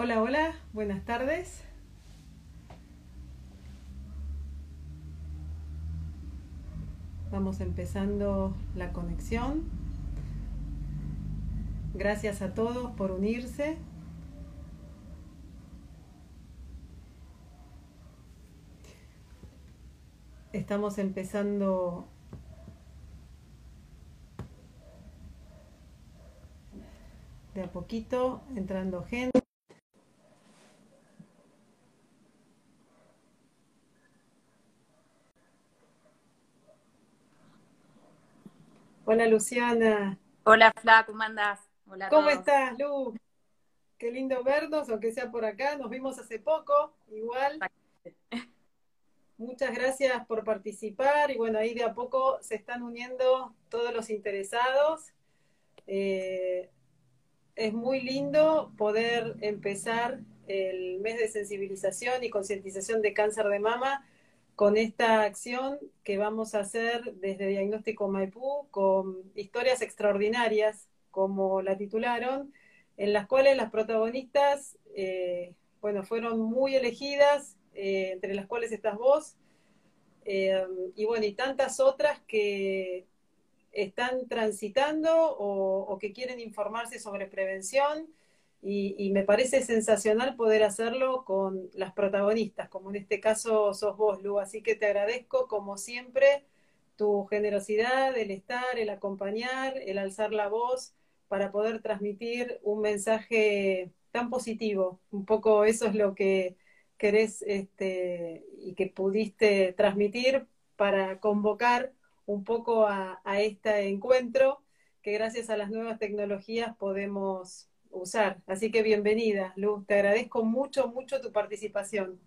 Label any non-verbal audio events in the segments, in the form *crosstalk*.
Hola, hola, buenas tardes. Vamos empezando la conexión. Gracias a todos por unirse. Estamos empezando de a poquito, entrando gente. Hola Luciana. Hola Fla, ¿cómo andás? Hola ¿Cómo estás, Lu? Qué lindo vernos, aunque sea por acá. Nos vimos hace poco, igual. Muchas gracias por participar y bueno, ahí de a poco se están uniendo todos los interesados. Eh, es muy lindo poder empezar el mes de sensibilización y concientización de cáncer de mama con esta acción que vamos a hacer desde Diagnóstico Maipú con historias extraordinarias, como la titularon, en las cuales las protagonistas, eh, bueno, fueron muy elegidas, eh, entre las cuales estás vos, eh, y bueno, y tantas otras que están transitando o, o que quieren informarse sobre prevención y, me parece sensacional poder hacerlo con las protagonistas, como en este caso sos vos, Lu. Así que te agradezco, como siempre, tu generosidad, el estar, el acompañar, el alzar la voz para poder transmitir un mensaje tan positivo. Un poco eso es lo que querés este, y que pudiste transmitir para convocar un poco a, a este encuentro que gracias a las nuevas tecnologías podemos usar. Así que bienvenida, Luz. Te agradezco mucho, mucho tu participación.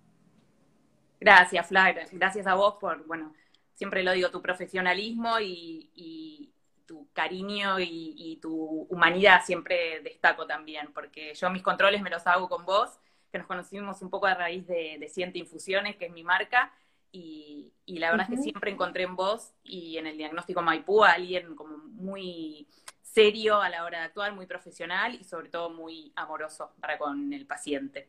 Gracias, Flavia. Gracias a vos por, bueno, siempre lo digo, tu profesionalismo y, tu cariño y, tu humanidad siempre destaco también, porque yo mis controles me los hago con vos, que nos conocimos un poco a raíz de, de Ciente Infusiones, que es mi marca, y, la verdad es que siempre encontré en vos y en el diagnóstico Maipú a alguien como muy serio a la hora de actuar, muy profesional y sobre todo muy amoroso para con el paciente.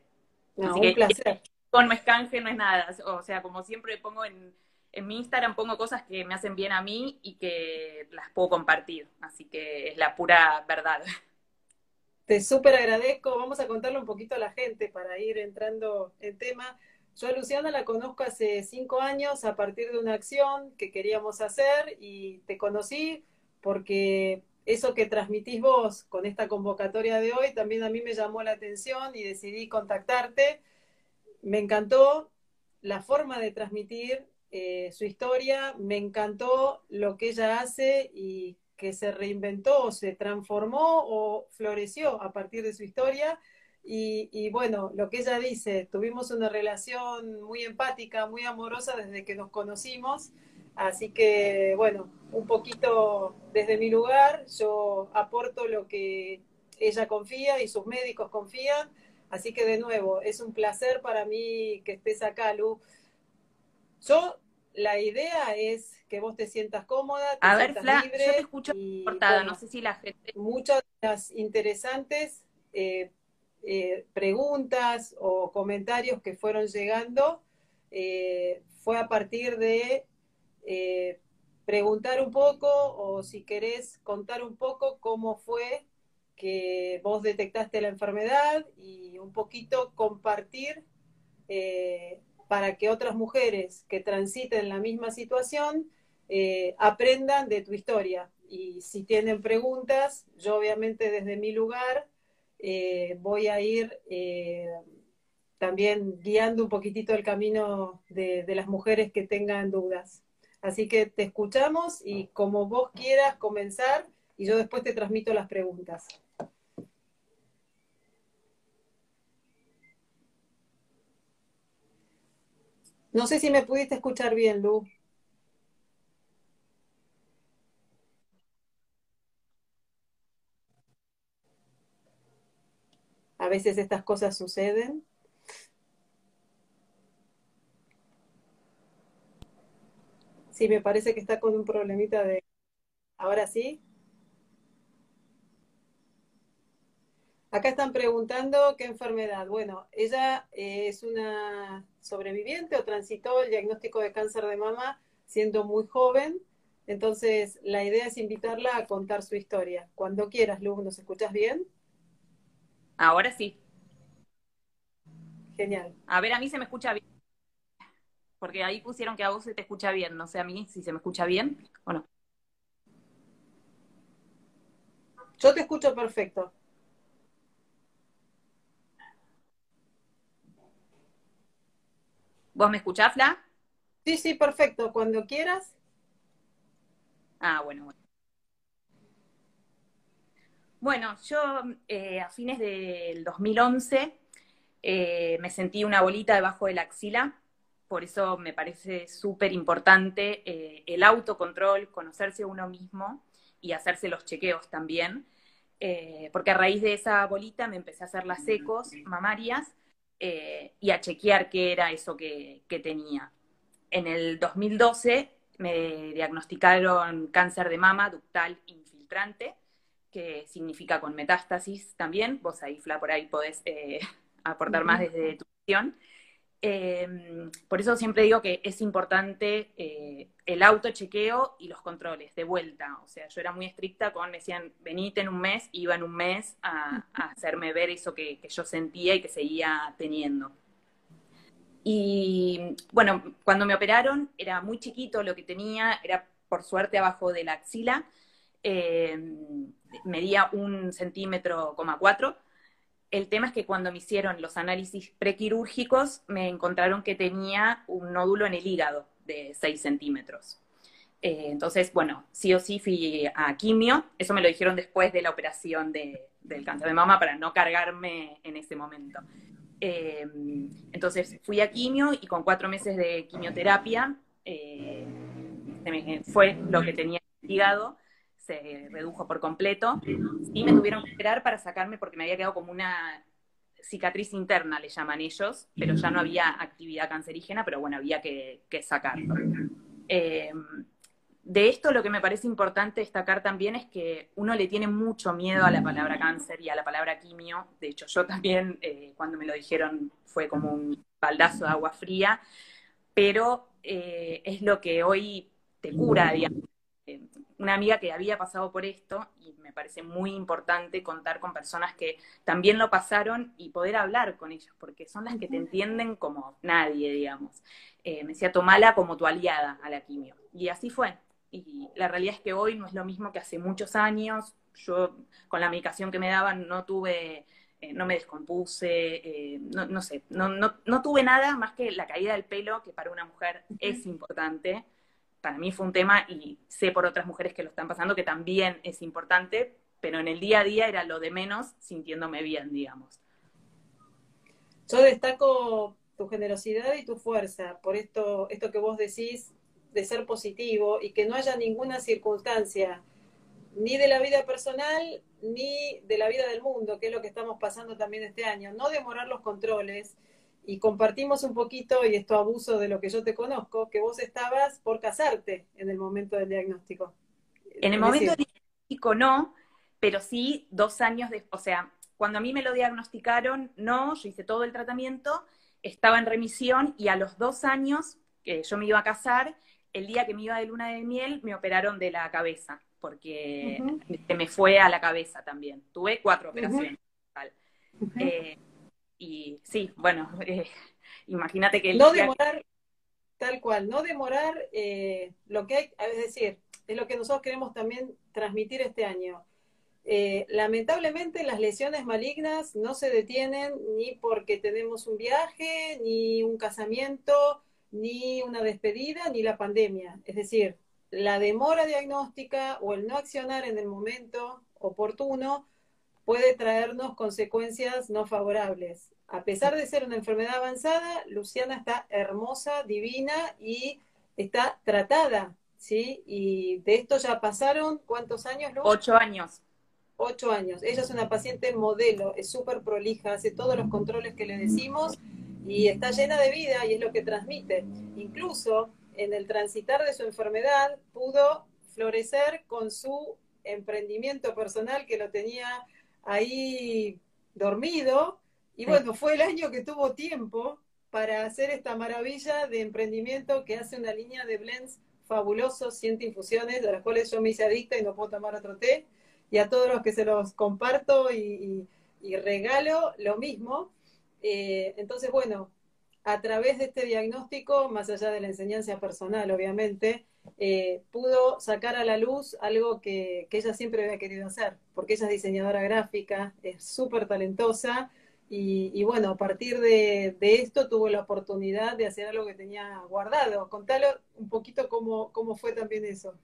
Así que, placer. Con Mescanje no es nada, o sea, como siempre pongo en, en mi Instagram, pongo cosas que me hacen bien a mí y que las puedo compartir, así que es la pura verdad. Te súper agradezco, vamos a contarle un poquito a la gente para ir entrando en tema. Yo a Luciana la conozco hace cinco años a partir de una acción que queríamos hacer y te conocí porque eso que transmitís vos con esta convocatoria de hoy también a mí me llamó la atención y decidí contactarte. Me encantó la forma de transmitir eh, su historia, me encantó lo que ella hace y que se reinventó, se transformó o floreció a partir de su historia. Y, y, bueno, lo que ella dice, tuvimos una relación muy empática, muy amorosa desde que nos conocimos Así que, bueno, un poquito desde mi lugar, yo aporto lo que ella confía y sus médicos confían. Así que, de nuevo, es un placer para mí que estés acá, Lu. Yo, la idea es que vos te sientas cómoda, te A ver, sientas libre. Yo te escucho cortada, no sé si la gente. Muchas de las interesantes eh, eh, preguntas o comentarios que fueron llegando eh, fue a partir de eh, preguntar un poco o si querés contar un poco cómo fue que vos detectaste la enfermedad y un poquito compartir eh, para que otras mujeres que transiten la misma situación eh, aprendan de tu historia. Y si tienen preguntas, yo obviamente desde mi lugar voy a ir también guiando un poquitito el camino de las mujeres que tengan dudas. Así que te escuchamos y como vos quieras comenzar y yo después te transmito las preguntas. No sé si me pudiste escuchar bien, Lu. A veces estas cosas suceden. Sí, me parece que está con un problemita de... ¿Ahora sí? Acá están preguntando qué enfermedad. Bueno, ella eh, es una sobreviviente o transitó el diagnóstico de cáncer de mama siendo muy joven. Entonces, la idea es invitarla a contar su historia. Cuando quieras, Lu, ¿nos escuchas bien? Ahora sí. Genial. A ver, a mí se me escucha bien. Porque ahí pusieron que a vos se te escucha bien. No sé a mí si se me escucha bien o no. Yo te escucho perfecto. ¿Vos me escuchás, Fla? Sí, sí, perfecto. Cuando quieras. Ah, bueno, bueno. Bueno, yo eh, a fines del 2011 eh, me sentí una bolita debajo de la axila, por eso me parece súper importante eh, el autocontrol, conocerse uno mismo y hacerse los chequeos también, porque a raíz de esa bolita me empecé a hacer las ecos mamarias y a chequear qué era eso que, que tenía. En el 2012 me diagnosticaron cáncer de mama ductal infiltrante, que significa con metástasis también. Vos ahí, Fla, por ahí podés eh, *laughs* aportar más desde tu visión. Em, por eso siempre digo que es importante eh, el autochequeo y los controles de vuelta. O sea, yo era muy estricta con, me decían, venite en un mes, iba en un mes a, *laughs* hacerme ver eso que, yo sentía y que seguía teniendo. Y bueno, cuando me operaron era muy chiquito lo que tenía, era por suerte abajo de la axila, em, medía un centímetro, coma cuatro, el tema es que cuando me hicieron los análisis prequirúrgicos, me encontraron que tenía un nódulo en el hígado de 6 centímetros. Eh, entonces, bueno, sí o sí fui a quimio. Eso me lo dijeron después de la operación del cáncer de mama para no cargarme en ese momento. Eh, entonces fui a quimio y con cuatro meses de quimioterapia eh, fue lo que tenía hígado se redujo por completo y me tuvieron que esperar para sacarme porque me había quedado como una cicatriz interna, le llaman ellos, pero ya no había actividad cancerígena, pero bueno, había que, sacarlo. Em, de esto lo que me parece importante destacar también es que uno le tiene mucho miedo a la palabra cáncer y a la palabra quimio. De hecho, yo también, eh, cuando me lo dijeron, fue como un baldazo de agua fría, pero eh, es lo que hoy te cura, digamos una amiga que había pasado por esto y me parece muy importante contar con personas que también lo pasaron y poder hablar con ellos, porque son las que te entienden como nadie, digamos. Eh, me decía, tomala como tu aliada a la quimio. Y así fue. Y la realidad es que hoy no es lo mismo que hace muchos años. Yo con la medicación que me daban no tuve, eh, no me descompuse, eh, no, sé, no, no tuve nada más que la caída del pelo, que para una mujer es importante para mí fue un tema y sé por otras mujeres que lo están pasando que también es importante, pero en el día a día era lo de menos sintiéndome bien, digamos. Yo destaco tu generosidad y tu fuerza por esto, esto que vos decís de ser positivo y que no haya ninguna circunstancia ni de la vida personal ni de la vida del mundo, que es lo que estamos pasando también este año. No demorar los controles, y compartimos un poquito, y esto abuso de lo que yo te conozco, que vos estabas por casarte en el momento del diagnóstico. En el momento del diagnóstico no, pero sí dos años de, o sea, cuando a mí me lo diagnosticaron, no, yo hice todo el tratamiento, estaba en remisión y a los dos años que yo me iba a casar, el día que me iba de luna de miel, me operaron de la cabeza, porque se me fue a la cabeza también. Tuve cuatro operaciones. Y sí, bueno, *laughs* eh, imagínate que... no demorar, tal cual, no demorar eh, lo que hay, es decir, es lo que nosotros queremos también transmitir este año. Eh, lamentablemente las lesiones malignas no se detienen ni porque tenemos un viaje, ni un casamiento, ni una despedida, ni la pandemia. Es decir, la demora diagnóstica o el no accionar en el momento oportuno puede traernos consecuencias no favorables. A pesar de ser una enfermedad avanzada, Luciana está hermosa, divina y está tratada, ¿sí? Y de esto ya pasaron, ¿cuántos años? Ocho años. Ocho años. Ella es una paciente modelo, es súper prolija, hace todos los controles que le decimos y está llena de vida y es lo que transmite. Incluso en el transitar de su enfermedad pudo florecer con su emprendimiento personal que lo tenía ahí dormido, y bueno, fue el año que tuvo tiempo para hacer esta maravilla de emprendimiento que hace una línea de blends fabulosos, 100 infusiones, de las cuales yo me hice adicta y no puedo tomar otro té, y a todos los que se los comparto y, regalo lo mismo. Eh, entonces, bueno, a través de este diagnóstico, más allá de la enseñanza personal, obviamente, eh, pudo sacar a la luz algo que, que, ella siempre había querido hacer, porque ella es diseñadora gráfica, es súper talentosa y, bueno, a partir de, esto tuvo la oportunidad de hacer algo que tenía guardado. Contalo un poquito cómo, cómo fue también eso.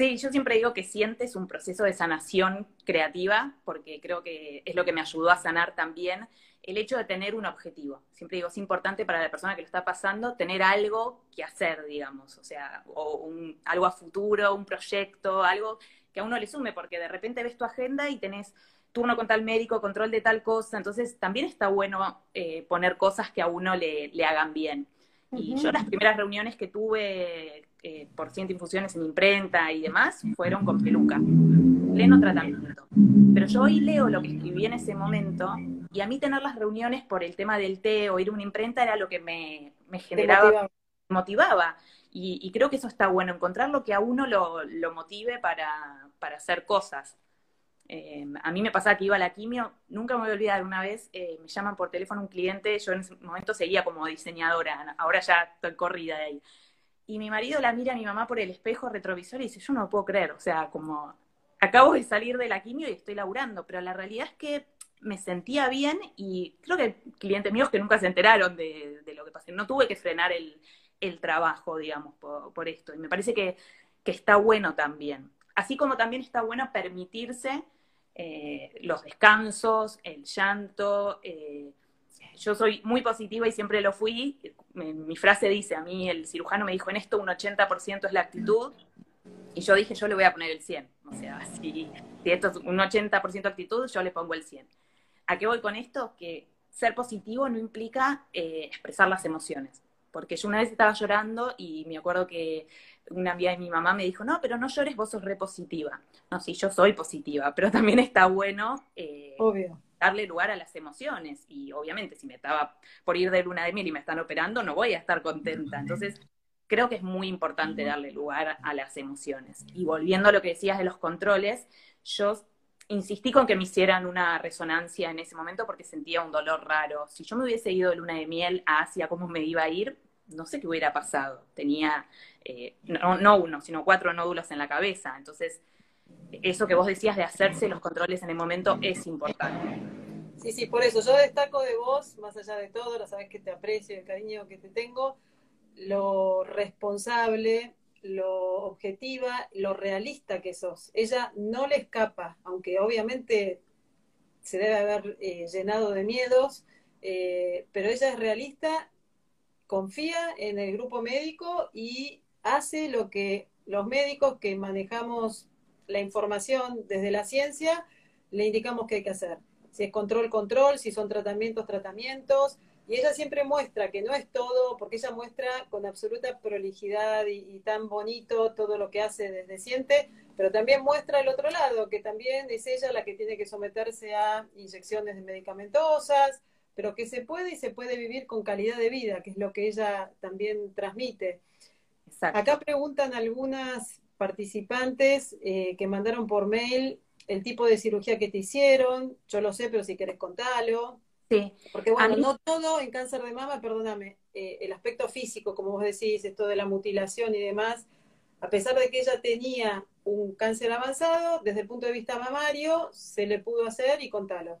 Sí, yo siempre digo que sientes un proceso de sanación creativa, porque creo que es lo que me ayudó a sanar también el hecho de tener un objetivo. Siempre digo, es importante para la persona que lo está pasando tener algo que hacer, digamos, o sea, o un, algo a futuro, un proyecto, algo que a uno le sume, porque de repente ves tu agenda y tenés turno con tal médico, control de tal cosa, entonces también está bueno eh, poner cosas que a uno le, hagan bien. Y yo las primeras reuniones que tuve eh, por ciento infusiones en imprenta y demás fueron con peluca, pleno tratamiento. Pero yo hoy leo lo que escribí en ese momento y a mí tener las reuniones por el tema del té o ir a una imprenta era lo que me, generaba, motivaba. Y, creo que eso está bueno, encontrar lo que a uno lo, motive para, para hacer cosas. Eh, a mí me pasaba que iba a la quimio, nunca me voy a olvidar, una vez eh, me llaman por teléfono un cliente, yo en ese momento seguía como diseñadora, ahora ya estoy corrida de ahí. Y mi marido la mira a mi mamá por el espejo retrovisor y dice, yo no puedo creer, o sea, como acabo de salir de la quimio y estoy laburando, pero la realidad es que me sentía bien y creo que clientes míos que nunca se enteraron de, lo que pasé, no tuve que frenar el, trabajo, digamos, por, esto. Y me parece que, que está bueno también. Así como también está bueno permitirse eh, los descansos, el llanto. Eh, yo soy muy positiva y siempre lo fui. Mi, frase dice, a mí el cirujano me dijo, en esto un 80% es la actitud. Y yo dije, yo le voy a poner el 100. O sea, *laughs* si, esto es un 80% actitud, yo le pongo el 100. ¿A qué voy con esto? Que ser positivo no implica eh, expresar las emociones. Porque yo una vez estaba llorando y me acuerdo que una amiga de mi mamá me dijo, no, pero no llores, vos sos re positiva. No, sí, yo soy positiva, pero también está bueno eh, darle lugar a las emociones. Y obviamente, si me estaba por ir de luna de miel y me están operando, no voy a estar contenta. Entonces, creo que es muy importante darle lugar a las emociones. Y volviendo a lo que decías de los controles, yo insistí con que me hicieran una resonancia en ese momento porque sentía un dolor raro. Si yo me hubiese ido de luna de miel a Asia, ¿cómo me iba a ir? No sé qué hubiera pasado. Tenía eh, no, uno, sino cuatro nódulos en la cabeza. Entonces, eso que vos decías de hacerse los controles en el momento es importante. Sí, sí, por eso yo destaco de vos, más allá de todo, lo sabes que te aprecio, el cariño que te tengo, lo responsable, lo objetiva, lo realista que sos. Ella no le escapa, aunque obviamente se debe haber eh, llenado de miedos, eh, pero ella es realista, confía en el grupo médico y hace lo que los médicos que manejamos la información desde la ciencia le indicamos que hay que hacer. Si es control, control, si son tratamientos, tratamientos. Y ella siempre muestra que no es todo, porque ella muestra con absoluta prolijidad y, tan bonito todo lo que hace desde siente, pero también muestra el otro lado, que también es ella la que tiene que someterse a inyecciones medicamentosas, pero que se puede y se puede vivir con calidad de vida, que es lo que ella también transmite. Acá preguntan algunas participantes eh, que mandaron por mail el tipo de cirugía que te hicieron. Yo lo sé, pero si querés contarlo. Sí. Porque bueno, no todo en cáncer de mama, perdóname, eh, el aspecto físico, como vos decís, esto de la mutilación y demás, a pesar de que ella tenía un cáncer avanzado, desde el punto de vista mamario, se le pudo hacer y contalo.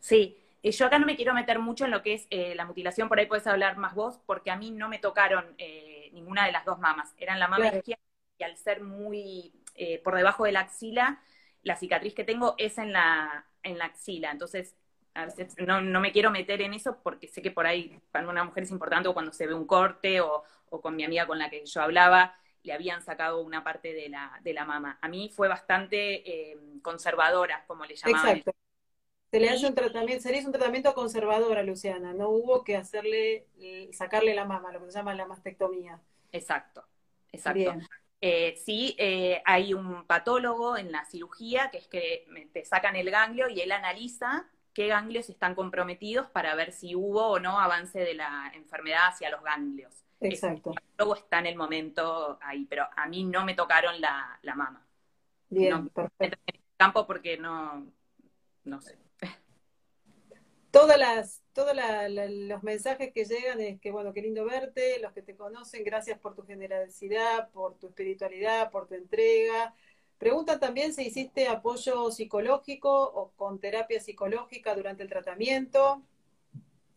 Sí, yo acá no me quiero meter mucho en lo que es eh, la mutilación, por ahí puedes hablar más vos, porque a mí no me tocaron ninguna de las dos mamas. Eran la mama izquierda y al ser muy eh, por debajo de la axila, la cicatriz que tengo es en la, en la axila. Entonces, a veces no, me quiero meter en eso porque sé que por ahí para una mujer es importante o cuando se ve un corte o, con mi amiga con la que yo hablaba, le habían sacado una parte de la, de la mama. A mí fue bastante eh, conservadora, como le llamaban. Exacto. Se le hace un tratamiento, se le hizo un tratamiento conservador a Luciana, no hubo que hacerle, eh, sacarle la mama, lo que se llama la mastectomía. Exacto, exacto. Eh, sí, eh, hay un patólogo en la cirugía que es que te sacan el ganglio y él analiza qué ganglios están comprometidos para ver si hubo o no avance de la enfermedad hacia los ganglios. Exacto. Luego está en el momento ahí, pero a mí no me tocaron la, la mama. Bien, perfecto. En el campo porque no, no sé. Todas las, todos los mensajes que llegan es que, bueno, qué lindo verte, los que te conocen, gracias por tu generosidad, por tu espiritualidad, por tu entrega. Preguntan también si hiciste apoyo psicológico o con terapia psicológica durante el tratamiento.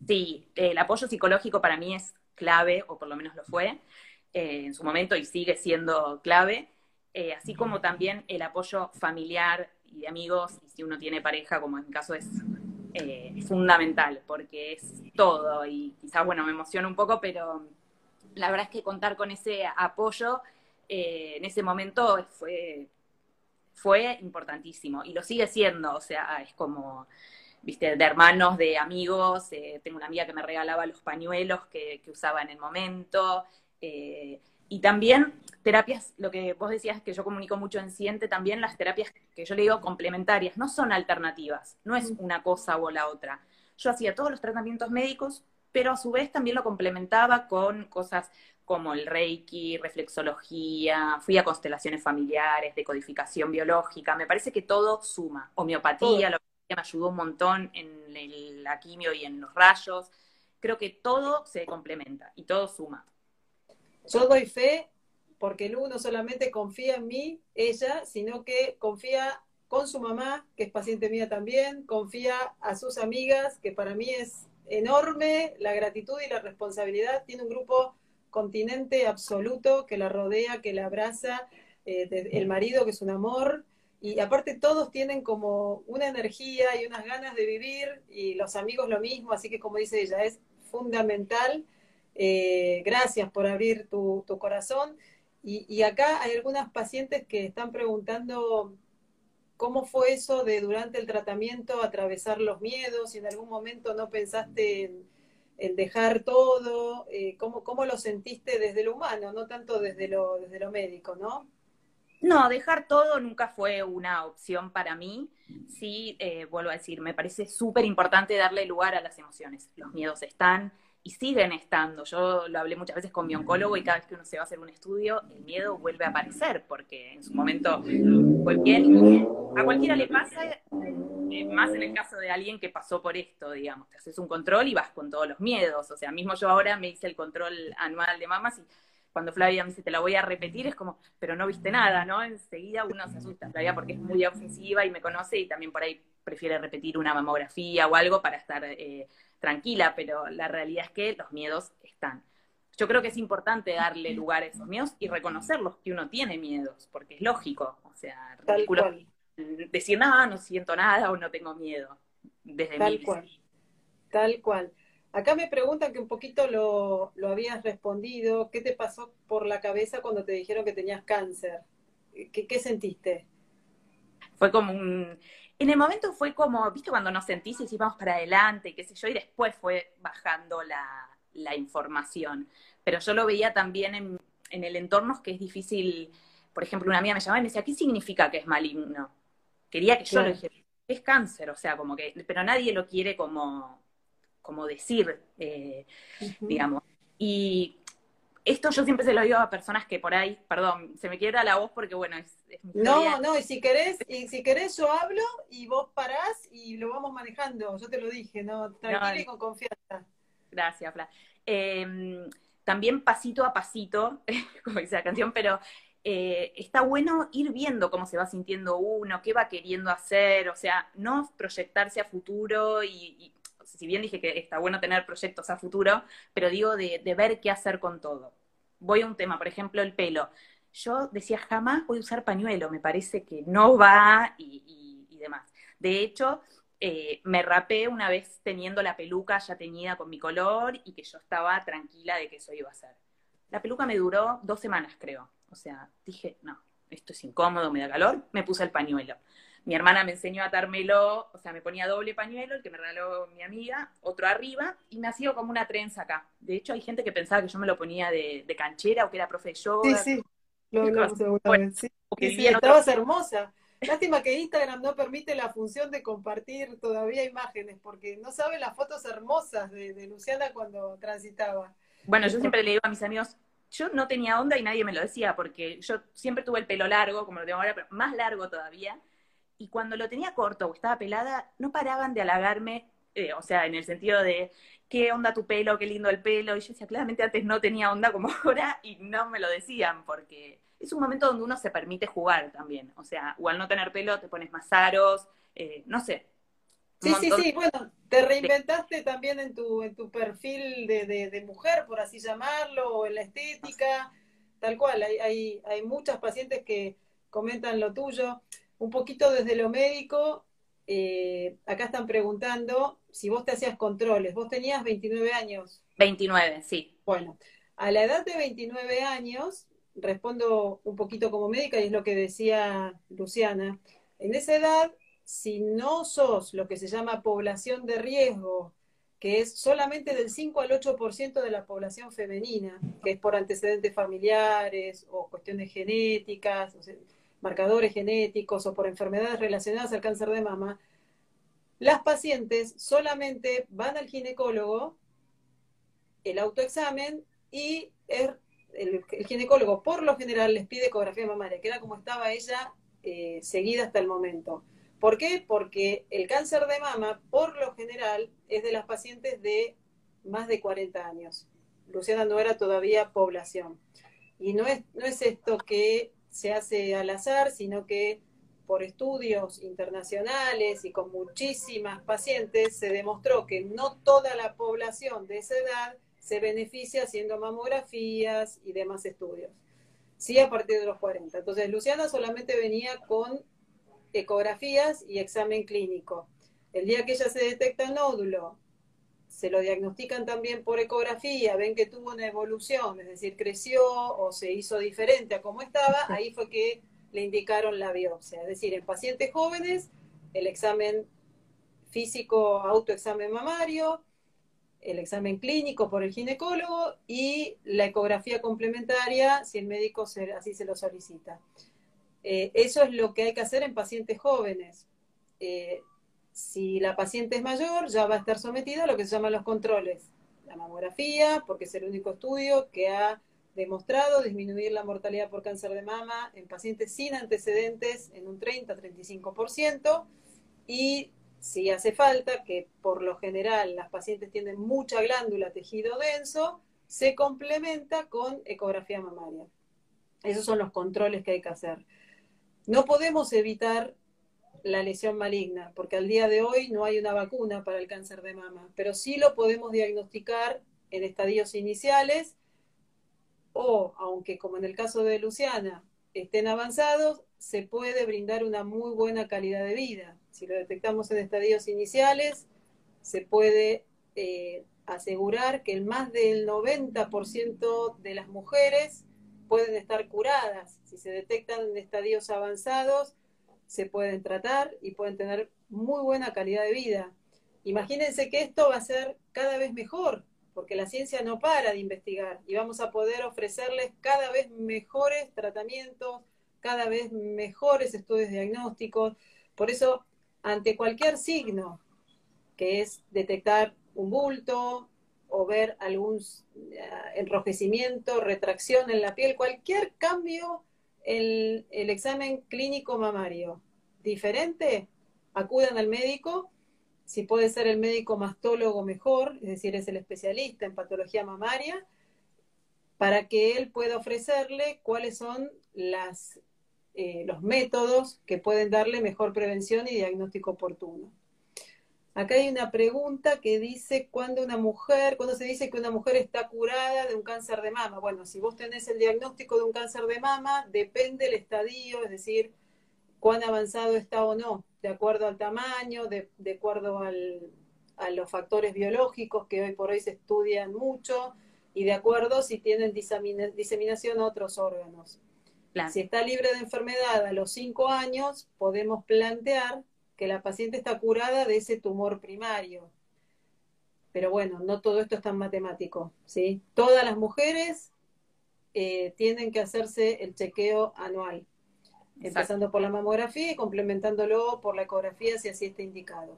Sí, el apoyo psicológico para mí es clave, o por lo menos lo fue eh, en su momento y sigue siendo clave, eh, así como también el apoyo familiar y de amigos, y si uno tiene pareja, como en mi caso es eh, fundamental, porque es todo, y quizás, bueno, me emociona un poco, pero la verdad es que contar con ese apoyo en ese momento fue, fue importantísimo, y lo sigue siendo, o sea, es como viste, de hermanos, de amigos. Eh, tengo una amiga que me regalaba los pañuelos que, usaba en el momento. Eh, y también terapias, lo que vos decías que yo comunico mucho en Siente, también las terapias que yo le digo complementarias, no son alternativas, no es una cosa o la otra. Yo hacía todos los tratamientos médicos, pero a su vez también lo complementaba con cosas como el Reiki, reflexología, fui a constelaciones familiares, decodificación biológica, me parece que todo suma, homeopatía, lo me ayudó un montón en la quimio y en los rayos. Creo que todo se complementa y todo suma. Yo doy fe porque Lu no solamente confía en mí, ella, sino que confía con su mamá, que es paciente mía también, confía a sus amigas, que para mí es enorme la gratitud y la responsabilidad. Tiene un grupo continente absoluto que la rodea, que la abraza, eh, el marido que es un amor, y aparte todos tienen como una energía y unas ganas de vivir y los amigos lo mismo, así que como dice ella, es fundamental. Eh, gracias por abrir tu, corazón. Y, acá hay algunas pacientes que están preguntando cómo fue eso de durante el tratamiento atravesar los miedos, si en algún momento no pensaste en, dejar todo, eh, ¿cómo, ¿cómo, lo sentiste desde lo humano, no tanto desde lo, desde lo médico, ¿no? No, dejar todo nunca fue una opción para mí. Sí, eh, vuelvo a decir, me parece súper importante darle lugar a las emociones. Los miedos están y siguen estando. Yo lo hablé muchas veces con mi oncólogo y cada vez que uno se va a hacer un estudio, el miedo vuelve a aparecer porque en su momento bien. A cualquiera le pasa, eh, más en el caso de alguien que pasó por esto, digamos. Te haces un control y vas con todos los miedos. O sea, mismo yo ahora me hice el control anual de mamas y cuando Flavia me dice, te la voy a repetir, es como, pero no viste nada, ¿no? Enseguida uno se asusta, Flavia, porque es muy ofensiva y me conoce y también por ahí prefiere repetir una mamografía o algo para estar eh, tranquila, pero la realidad es que los miedos están. Yo creo que es importante darle lugar a esos miedos y reconocerlos que uno tiene miedos, porque es lógico, o sea, decir, nada, no siento nada o no tengo miedo, desde Tal cual. Tal cual. Acá me preguntan que un poquito lo, habías respondido. ¿Qué te pasó por la cabeza cuando te dijeron que tenías cáncer? ¿Qué, sentiste? Fue como un... En el momento fue como, viste, cuando nos sentís y vamos para adelante, qué sé yo, y después fue bajando la, información. Pero yo lo veía también en, en el entorno que es difícil. Por ejemplo, una amiga me llamaba y me decía, ¿qué significa que es maligno? Quería que yo lo dijera, es cáncer, o sea, como que, pero nadie lo quiere como, como decir, eh, digamos. Y esto yo siempre se lo digo a personas que por ahí, perdón, se me quiebra la voz porque bueno, es, No, no, y si querés, y si querés yo hablo y vos parás y lo vamos manejando, yo te lo dije, ¿no? Tranquila y con confianza. Gracias, Fla. Em, también pasito a pasito, *laughs* como dice la canción, pero eh, está bueno ir viendo cómo se va sintiendo uno, qué va queriendo hacer, o sea, no proyectarse a futuro y si bien dije que está bueno tener proyectos a futuro, pero digo de, ver qué hacer con todo. Voy a un tema, por ejemplo, el pelo. Yo decía, jamás voy a usar pañuelo, me parece que no va y, demás. De hecho, eh, me rapé una vez teniendo la peluca ya teñida con mi color y que yo estaba tranquila de que eso iba a ser. La peluca me duró dos semanas, creo. O sea, dije, no, esto es incómodo, me da calor, me puse el pañuelo. Mi hermana me enseñó a atármelo, o sea, me ponía doble pañuelo, el que me regaló mi amiga, otro arriba, y me hacía como una trenza acá. De hecho, hay gente que pensaba que yo me lo ponía de, canchera o que era profe de yoga. Sí, sí, lo hablamos sí. estabas hermosa. Lástima que Instagram no permite la función de compartir todavía imágenes, porque no sabe las fotos hermosas de, Luciana cuando transitaba. Bueno, yo siempre le digo a mis amigos, yo no tenía onda y nadie me lo decía, porque yo siempre tuve el pelo largo, como lo tengo ahora, pero más largo todavía. Y cuando lo tenía corto o estaba pelada, no paraban de halagarme, eh, o sea, en el sentido de, qué onda tu pelo, qué lindo el pelo. Y yo decía, claramente antes no tenía onda como *laughs* ahora y no me lo decían, porque es un momento donde uno se permite jugar también. O sea, o al no tener pelo te pones más aros, eh, no sé. Sí, sí, sí, bueno, te reinventaste también en tu, en tu perfil de, mujer, por así llamarlo, o en la estética, tal cual. Hay, hay, hay muchas pacientes que comentan lo tuyo. Un poquito desde lo médico, eh, acá están preguntando si vos te hacías controles. Vos tenías 29 años. 29, sí. Bueno, a la edad de 29 años, respondo un poquito como médica y es lo que decía Luciana, en esa edad, si no sos lo que se llama población de riesgo, que es solamente del 5 al 8% de la población femenina, que es por antecedentes familiares o cuestiones genéticas, marcadores genéticos o por enfermedades relacionadas al cáncer de mama, las pacientes solamente van al ginecólogo, el autoexamen y er, el, ginecólogo por lo general les pide ecografía mamaria, que era como estaba ella eh, seguida hasta el momento. ¿Por qué? Porque el cáncer de mama, por lo general, es de las pacientes de más de 40 años. Luciana no era todavía población. Y no es, no es esto que se hace al azar, sino que por estudios internacionales y con muchísimas pacientes se demostró que no toda la población de esa edad se beneficia haciendo mamografías y demás estudios. Sí, a partir de los 40. Entonces, Luciana solamente venía con ecografías y examen clínico. El día que ella se detecta el nódulo, se lo diagnostican también por ecografía, ven que tuvo una evolución, es decir, creció o se hizo diferente a como estaba, ahí fue que le indicaron la biopsia. Es decir, en pacientes jóvenes, el examen físico, autoexamen mamario, el examen clínico por el ginecólogo y la ecografía complementaria si el médico así se lo solicita. Eh, eso es lo que hay que hacer en pacientes jóvenes. Eh, si la paciente es mayor, ya va a estar sometida a lo que se llaman los controles. La mamografía, porque es el único estudio que ha demostrado disminuir la mortalidad por cáncer de mama en pacientes sin antecedentes en un 30-35%. Y si hace falta, que por lo general las pacientes tienen mucha glándula, tejido denso, se complementa con ecografía mamaria. Esos son los controles que hay que hacer. No podemos evitar la lesión maligna, porque al día de hoy no hay una vacuna para el cáncer de mama, pero sí lo podemos diagnosticar en estadios iniciales o, aunque como en el caso de Luciana, estén avanzados, se puede brindar una muy buena calidad de vida. Si lo detectamos en estadios iniciales, se puede eh, asegurar que el más del 90% de las mujeres pueden estar curadas. Si se detectan en estadios avanzados, se pueden tratar y pueden tener muy buena calidad de vida. Imagínense que esto va a ser cada vez mejor, porque la ciencia no para de investigar y vamos a poder ofrecerles cada vez mejores tratamientos, cada vez mejores estudios diagnósticos. Por eso, ante cualquier signo, que es detectar un bulto o ver algún eh, enrojecimiento, retracción en la piel, cualquier cambio el, examen clínico mamario diferente, acudan al médico, si puede ser el médico mastólogo mejor, es decir, es el especialista en patología mamaria, para que él pueda ofrecerle cuáles son las, eh, los métodos que pueden darle mejor prevención y diagnóstico oportuno. Acá hay una pregunta que dice cuando una mujer, cuando se dice que una mujer está curada de un cáncer de mama. Bueno, si vos tenés el diagnóstico de un cáncer de mama, depende el estadio, es decir, cuán avanzado está o no, de acuerdo al tamaño, de, acuerdo a los factores biológicos que hoy por hoy se estudian mucho y de acuerdo si tienen diseminación a otros órganos. Si está libre de enfermedad a los cinco años, podemos plantear que la paciente está curada de ese tumor primario. Pero bueno, no todo esto es tan matemático, ¿sí? Todas las mujeres eh, tienen que hacerse el chequeo anual. empezando por la mamografía y complementándolo por la ecografía si así está indicado.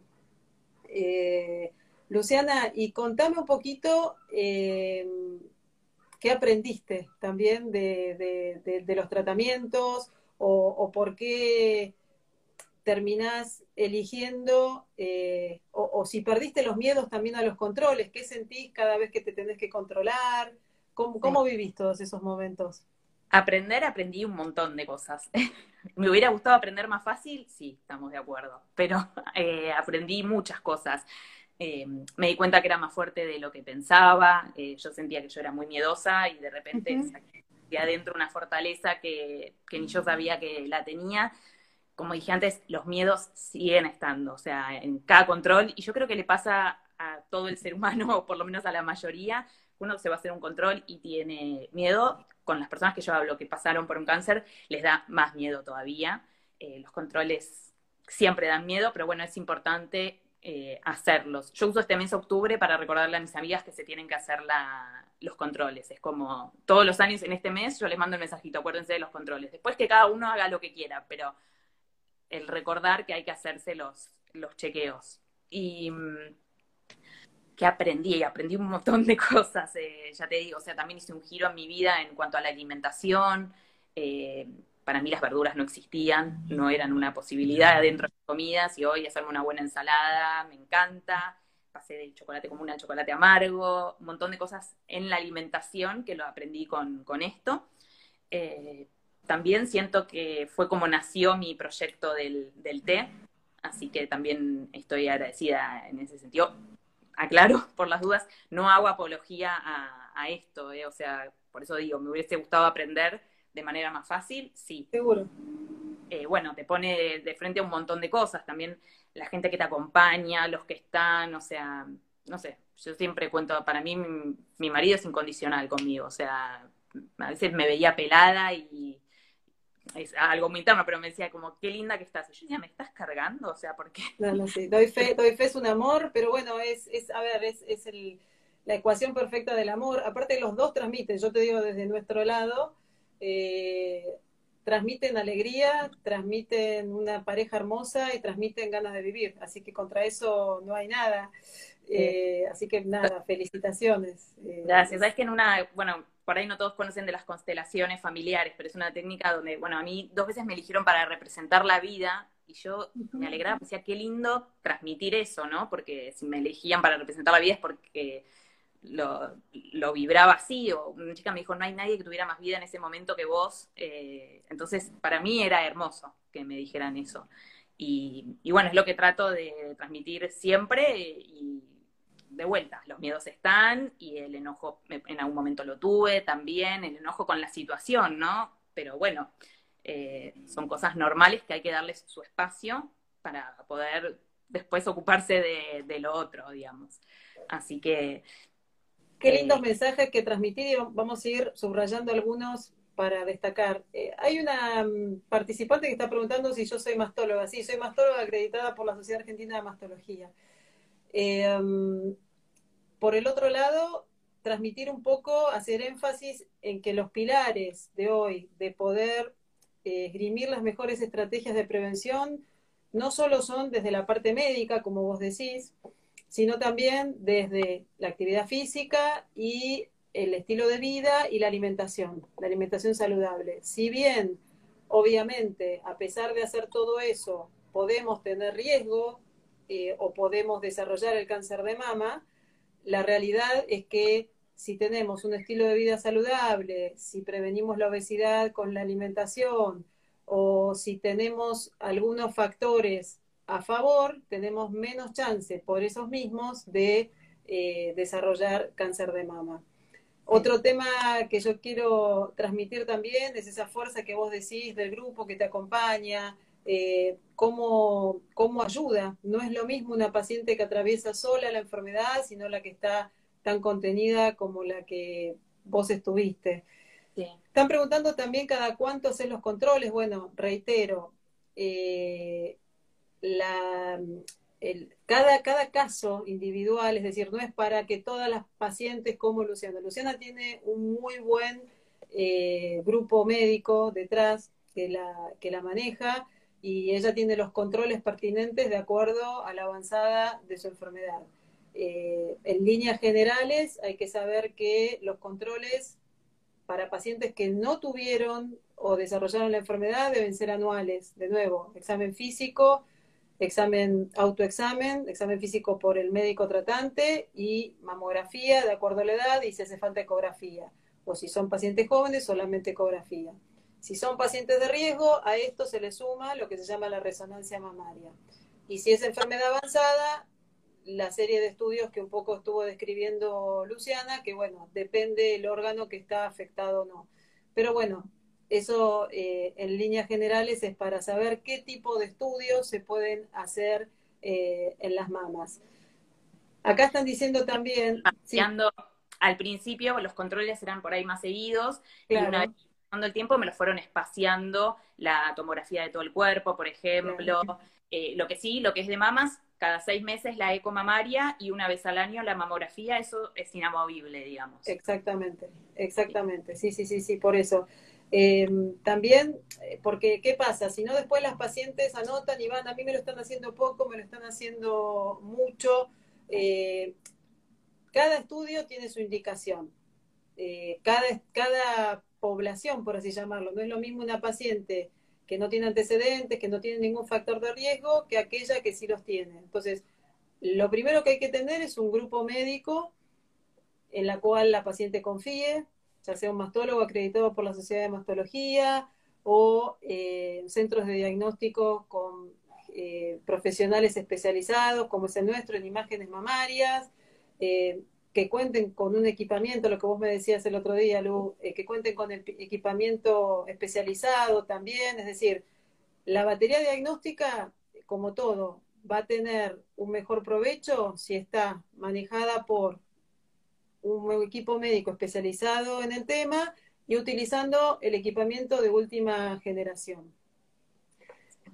Eh, Luciana, y contame un poquito eh, qué aprendiste también de, los tratamientos o, por qué terminás eligiendo, eh, o, si perdiste los miedos también a los controles, ¿qué sentís cada vez que te tenés que controlar? ¿Cómo, cómo vivís todos esos momentos? Aprender, aprendí un montón de cosas. *laughs* ¿Me hubiera gustado aprender más fácil? Sí, estamos de acuerdo, pero *laughs* eh, aprendí muchas cosas. Eh, me di cuenta que era más fuerte de lo que pensaba, eh, yo sentía que yo era muy miedosa y de repente de adentro una fortaleza que, que, ni yo sabía que la tenía. Como dije antes, los miedos siguen estando, o sea, en cada control, y yo creo que le pasa a todo el ser humano, *laughs* o por lo menos a la mayoría, uno se va a hacer un control y tiene miedo, con las personas que yo hablo que pasaron por un cáncer, les da más miedo todavía. Eh, los controles siempre dan miedo, pero bueno, es importante eh, hacerlos. Yo uso este mes de octubre para recordarle a mis amigas que se tienen que hacer los controles. Es como todos los años en este mes yo les mando un mensajito, acuérdense de los controles. Después que cada uno haga lo que quiera, pero el recordar que hay que hacerse los, los chequeos. Y mm, que aprendí, aprendí un montón de *laughs* cosas, eh, ya te digo, o sea, también hice un giro en mi vida en cuanto a la alimentación. Eh, para mí las verduras no existían, no eran una posibilidad dentro de las comidas y hoy hacerme una buena ensalada me encanta. Pasé del chocolate común al chocolate amargo, un montón de cosas en la alimentación que lo aprendí con, esto. Eh, también siento que fue como nació mi proyecto del, del té, así que también estoy agradecida en ese sentido aclaro *laughs* por las dudas, no hago apología a, esto, eh, o sea, por eso digo, me hubiese gustado aprender de manera más fácil, sí. Seguro. Eh, bueno, te pone de, frente a un montón de cosas, también la gente que te acompaña, los que están, o sea, no sé, yo siempre cuento, para mí mi marido es incondicional conmigo, o sea, a veces me veía pelada y es algo muy interno, pero me decía como, qué linda que estás. Y yo decía, ¿me estás cargando? O sea, ¿por qué? No, no, sí, doy fe, doy fe es un amor, pero bueno, es, es a ver, es, es el, la ecuación perfecta del amor. Aparte, los dos transmiten, yo te digo desde nuestro lado, eh, transmiten alegría, transmiten una pareja hermosa y transmiten ganas de vivir. Así que contra eso no hay nada. Eh, así que nada, felicitaciones. Eh, Gracias. Sabes que en una, bueno, por ahí no todos conocen de las constelaciones familiares, pero es una técnica donde, bueno, a mí dos veces me eligieron para representar la vida y yo me alegraba, decía, qué lindo transmitir eso, ¿no? Porque si me elegían para representar la vida es porque lo, vibraba así, o una chica me dijo, no hay nadie que tuviera más vida en ese momento que vos, eh, entonces para mí era hermoso que me dijeran eso. Y, y, bueno, es lo que trato de transmitir siempre y de vuelta, los miedos están y el enojo en algún momento lo tuve también, el enojo con la situación, ¿no? Pero bueno, eh, son cosas normales que hay que darles su espacio para poder después ocuparse de, lo otro, digamos. Así que... Qué lindos eh, mensajes que transmitir y vamos a ir subrayando algunos para destacar. Eh, hay una mm, participante que está preguntando si yo soy mastóloga. Sí, soy mastóloga acreditada por la Sociedad Argentina de Mastología. Em, por el otro lado, transmitir un poco, hacer énfasis en que los pilares de hoy de poder eh, esgrimir las mejores estrategias de prevención no solo son desde la parte médica, como vos decís, sino también desde la actividad física y el estilo de vida y la alimentación, la alimentación saludable. Si bien, obviamente, a pesar de hacer todo eso, podemos tener riesgo eh, o podemos desarrollar el cáncer de mama, la realidad es que si tenemos un estilo de vida saludable, si prevenimos la obesidad con la alimentación o si tenemos algunos factores a favor, tenemos menos chance por esos mismos de eh, desarrollar cáncer de mama. Otro tema que yo quiero transmitir también es esa fuerza que vos decís del grupo que te acompaña, eh, cómo, ayuda. No es lo mismo una paciente que atraviesa sola la enfermedad, sino la que está tan contenida como la que vos estuviste. Están preguntando también cada cuánto hacer los controles. Bueno, reitero, eh, cada, cada caso individual, es decir, no es para que todas las pacientes como Luciana. Luciana tiene un muy buen eh, grupo médico detrás que la, que la maneja y ella tiene los controles pertinentes de acuerdo a la avanzada de su enfermedad. Eh, en líneas generales hay que saber que los controles para pacientes que no tuvieron o desarrollaron la enfermedad deben ser anuales. De nuevo, examen físico, examen autoexamen, examen físico por el médico tratante y mamografía de acuerdo a la edad y si hace falta ecografía. O si son pacientes jóvenes, solamente ecografía. Si son pacientes de riesgo, a esto se le suma lo que se llama la resonancia mamaria. Y si es enfermedad avanzada, la serie de estudios que un poco estuvo describiendo Luciana, que bueno, depende del órgano que está afectado o no. Pero bueno, eso eh, en líneas generales es para saber qué tipo de estudios se pueden hacer eh, en las mamas. Acá están diciendo también... Al principio los controles eran por ahí más seguidos y una vez pasando el tiempo me lo fueron espaciando la tomografía de todo el cuerpo, por ejemplo. Eh, lo que sí, lo que es de mamas, cada seis meses la eco mamaria y una vez al año la mamografía, eso es inamovible, digamos. Exactamente, exactamente, sí, sí, sí, sí, por eso. Eh, también, eh, porque ¿qué pasa? Si no, después las pacientes anotan y van, a mí me lo están haciendo poco, me lo están haciendo mucho. Eh, cada estudio tiene su indicación. cada, cada población, por así llamarlo, no es lo mismo una paciente que no tiene antecedentes, que no tiene ningún factor de riesgo, que aquella que sí los tiene. Entonces, lo primero que hay que tener es un grupo médico en la cual la paciente confíe, ya sea un mastólogo acreditado por la Sociedad de Mastología o eh, centros de diagnóstico con eh, profesionales especializados, como es el nuestro, en imágenes mamarias, eh, que cuenten con un equipamiento, lo que vos me decías el otro día, Lu, que cuenten con el equipamiento especializado también, es decir, la batería diagnóstica, como todo, va a tener un mejor provecho si está manejada por un equipo médico especializado en el tema y utilizando el equipamiento de última generación.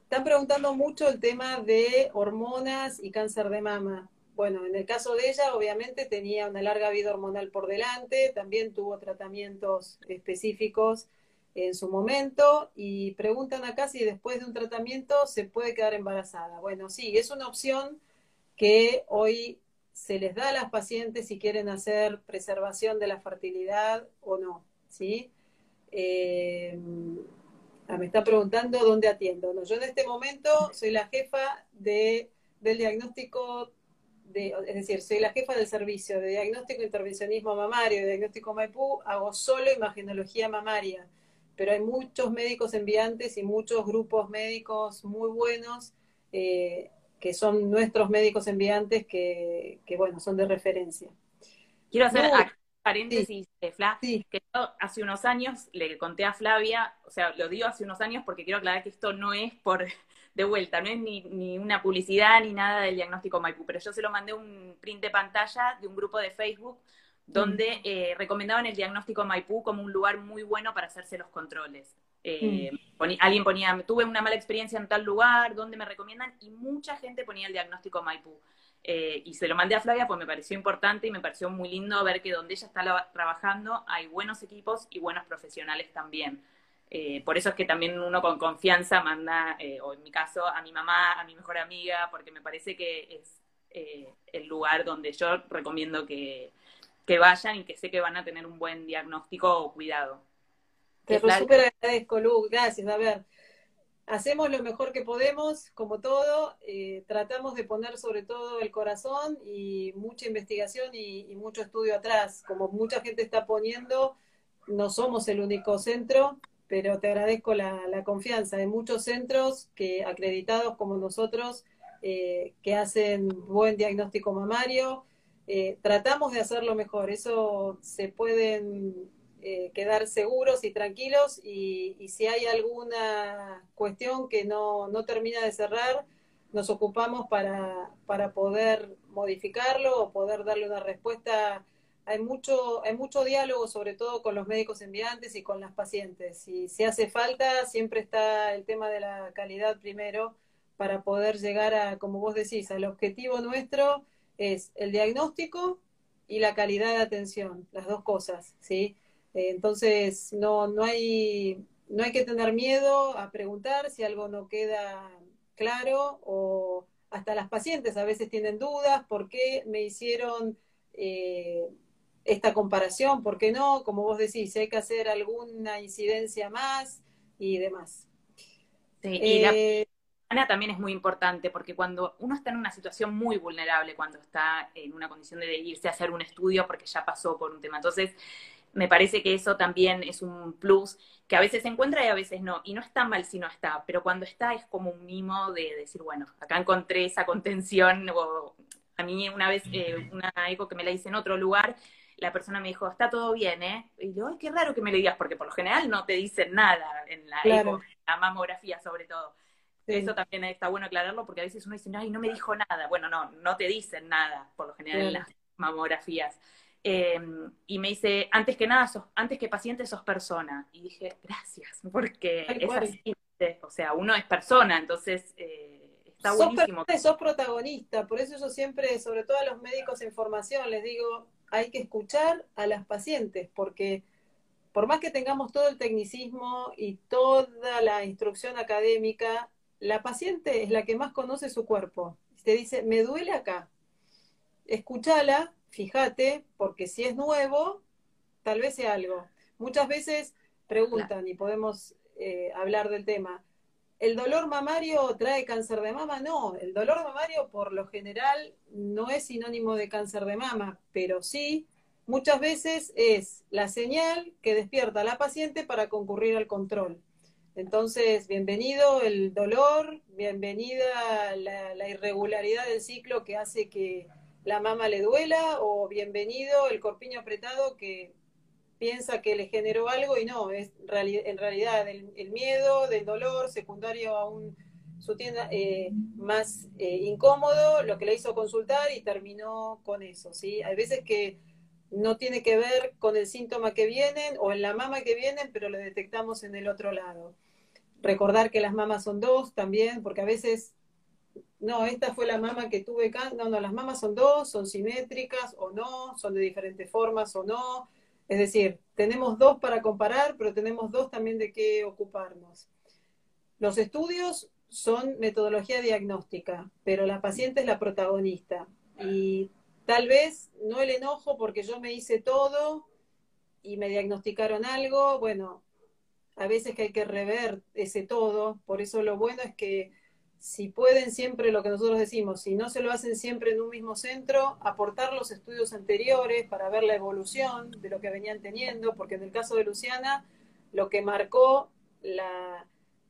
Están preguntando mucho el tema de hormonas y cáncer de mama. Bueno, en el caso de ella, obviamente tenía una larga vida hormonal por delante, también tuvo tratamientos específicos en su momento y preguntan acá si después de un tratamiento se puede quedar embarazada. Bueno, sí, es una opción que hoy se les da a las pacientes si quieren hacer preservación de la fertilidad o no, ¿sí? Eh, me está preguntando dónde atiendo. yo en este momento soy la jefa de, del diagnóstico, de, es decir, soy la jefa del servicio de diagnóstico e intervencionismo mamario, de diagnóstico Maipú, hago solo imagenología mamaria, pero hay muchos médicos enviantes y muchos grupos médicos muy buenos eh, que son nuestros médicos enviantes que, bueno, son de referencia. Quiero hacer paréntesis, eh, que yo hace unos años le conté a Flavia, o sea, lo digo hace unos años porque quiero aclarar que esto no es por de vuelta, no es ni, ni una publicidad ni nada del diagnóstico Maipú, pero yo se lo mandé un print de pantalla de un grupo de Facebook donde mm. eh, recomendaban el diagnóstico Maipú como un lugar muy bueno para hacerse los controles. Eh, mm. alguien ponía, tuve una mala experiencia en tal lugar, ¿dónde me recomiendan? Y mucha gente ponía el diagnóstico Maipú. Eh, y se lo mandé a Flavia, pues me pareció importante y me pareció muy lindo ver que donde ella está trabajando hay buenos equipos y buenos profesionales también. Eh, por eso es que también uno con confianza manda, o en mi caso, a mi mamá, a mi mejor amiga, porque me parece que es el lugar donde yo recomiendo que, que vayan y que sé que van a tener un buen diagnóstico o cuidado. Te lo súper agradezco, Lu. Gracias. A ver, hacemos lo mejor que podemos, como todo. Eh, tratamos de poner sobre todo el corazón y mucha investigación y, mucho estudio atrás. Como mucha gente está poniendo, no somos el único centro, pero te agradezco la, confianza. Hay muchos centros que acreditados como nosotros eh, que hacen buen diagnóstico mamario. Eh, tratamos de hacerlo mejor. Eso se pueden eh, quedar seguros y tranquilos y, si hay alguna cuestión que no, termina de cerrar, nos ocupamos para, para, poder modificarlo o poder darle una respuesta. Hay mucho, hay mucho diálogo, sobre todo con los médicos enviantes y con las pacientes. Si, si hace falta, siempre está el tema de la calidad primero para poder llegar a, como vos decís, al objetivo nuestro es el diagnóstico y la calidad de atención, las dos cosas, ¿sí? Eh, entonces, no, no hay, no hay que tener miedo a preguntar si algo no queda claro o hasta las pacientes a veces tienen dudas, ¿por qué me hicieron eh, esta comparación? ¿Por qué no? Como vos decís, hay que hacer alguna incidencia más y demás. Sí, y la eh, también es muy importante porque cuando uno está en una situación muy vulnerable, cuando está en una condición de irse a hacer un estudio porque ya pasó por un tema, entonces me parece que eso también es un plus que a veces se encuentra y a veces no. Y no está mal si no está, pero cuando está es como un mimo de decir, bueno, acá encontré esa contención. O a mí una vez, eh, una eco que me la hice en otro lugar, la persona me dijo, está todo bien, ¿eh? Y yo, ay, qué raro que me lo digas, porque por lo general no te dicen nada en la eco, la mamografía sobre todo. Eso también está bueno aclararlo porque a veces uno dice, ay, no me dijo nada. Bueno, no, no te dicen nada, por lo general en las mamografías. Em, y me dice, antes que nada, antes que paciente sos persona. Y dije, gracias, porque es así, o sea, uno es persona, entonces eh, está buenísimo. Sos, sos protagonista, por eso yo siempre, sobre todo a los médicos en formación, les digo, hay que escuchar a las pacientes, porque por más que tengamos todo el tecnicismo y toda la instrucción académica, la paciente es la que más conoce su cuerpo. Te dice, me duele acá. Escúchala fíjate, porque si es nuevo, tal vez sea algo. Muchas veces preguntan y podemos eh, hablar del tema. ¿El dolor mamario trae cáncer de mama? No, el dolor mamario por lo general no es sinónimo de cáncer de mama, pero sí muchas veces es la señal que despierta a la paciente para concurrir al control. Entonces, bienvenido el dolor, bienvenida la irregularidad del ciclo que hace que la mama le duela o bienvenido el corpiño apretado que piensa que le generó algo y no, es en realidad el, miedo del dolor secundario a un su tienda eh, más eh, incómodo, lo que le hizo consultar y terminó con eso, ¿sí? Hay veces que no tiene que ver con el síntoma que vienen o en la mama que vienen, pero lo detectamos en el otro lado. Recordar que las mamas son dos también, porque a veces no, esta fue la mama que tuve. No, no, las mamas son dos, son simétricas o no, son de diferentes formas o no. Es decir, tenemos dos para comparar, pero tenemos dos también de qué ocuparnos. Los estudios son metodología diagnóstica, pero la paciente es la protagonista. Y tal vez no el enojo porque yo me hice todo y me diagnosticaron algo. Bueno, a veces que hay que rever ese todo. Por eso lo bueno es que si pueden siempre lo que nosotros decimos, si no se lo hacen siempre en un mismo centro, aportar los estudios anteriores para ver la evolución de lo que venían teniendo, porque en el caso de Luciana, lo que marcó la,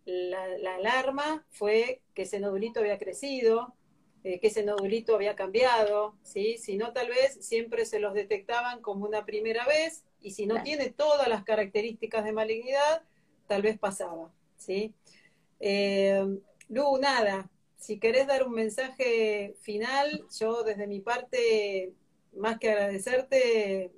la, alarma fue que ese nodulito había crecido, eh, que ese nodulito había cambiado, ¿sí? Si no, tal vez siempre se los detectaban como una primera vez, y si no tiene todas las características de malignidad, tal vez pasaba, ¿sí? Eh, Lu, nada, si querés dar un mensaje final, yo desde mi parte, más que agradecerte,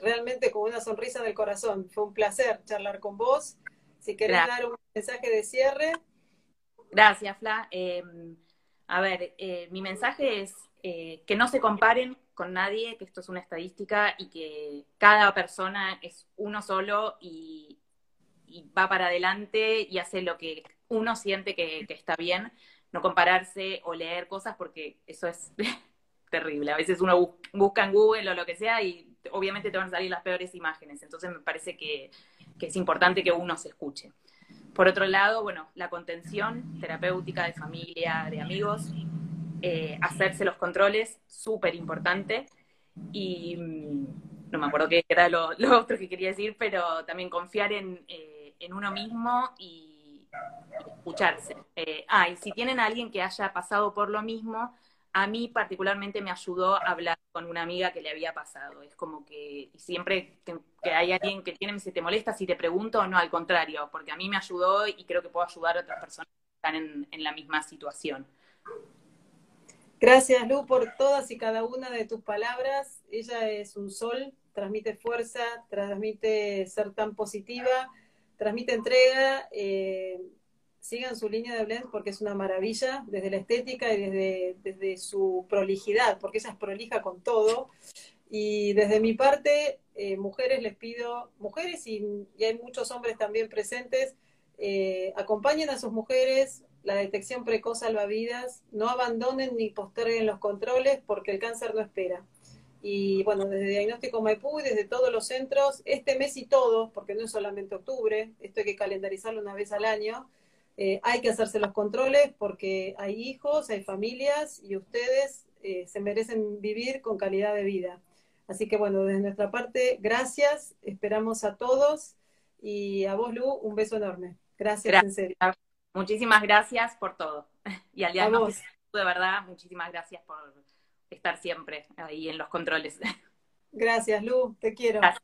realmente con una sonrisa en el corazón. Fue un placer charlar con vos. Si querés dar un mensaje de cierre. Gracias, Fla. Eh, a ver, eh, mi mensaje es eh, que no se comparen con nadie, que esto es una estadística y que cada persona es uno solo y va para adelante y hace lo que uno siente que, está bien, no compararse o leer cosas porque eso es *laughs* terrible. A veces uno busca en Google o lo que sea y obviamente te van a salir las peores imágenes. Entonces me parece que, es importante que uno se escuche. Por otro lado, bueno, la contención terapéutica de familia, de amigos, eh, hacerse los controles, súper importante. Y mm, no me acuerdo qué era lo, *laughs* otro que quería decir, pero también confiar en, eh, en uno mismo y escucharse. Eh, ah, y si tienen a alguien que haya pasado por lo mismo, a mí particularmente me ayudó a hablar con una amiga que le había pasado. Es como que siempre que, hay alguien que tiene, si te molesta si te pregunto, no, al contrario, porque a mí me ayudó y creo que puedo ayudar a otras personas que están en, en la misma situación. Gracias, Lu, por todas y cada una de tus palabras. Ella es un sol, transmite fuerza, transmite ser tan positiva transmite entrega, eh, sigan su línea de blend porque es una maravilla, desde la estética y desde, desde su prolijidad, porque ella es prolija con todo. Y desde mi parte, eh, mujeres les pido, mujeres y, hay muchos hombres también presentes, eh, acompañen a sus mujeres, la detección precoz salva vidas, no abandonen ni posterguen los controles porque el cáncer no espera. Y bueno, desde Diagnóstico Maipú y desde todos los centros, este mes y todos, porque no es solamente octubre, esto hay que calendarizarlo una vez al año, eh, hay que hacerse los controles porque hay hijos, hay familias y ustedes eh, se merecen vivir con calidad de vida. Así que bueno, desde nuestra parte, gracias, esperamos a todos y a vos, Lu, un beso enorme. Gracias, en serio. Muchísimas gracias por todo. *laughs* Y al diagnóstico, de verdad, muchísimas gracias por estar siempre ahí en los controles. Gracias, Lu, te quiero. Gracias.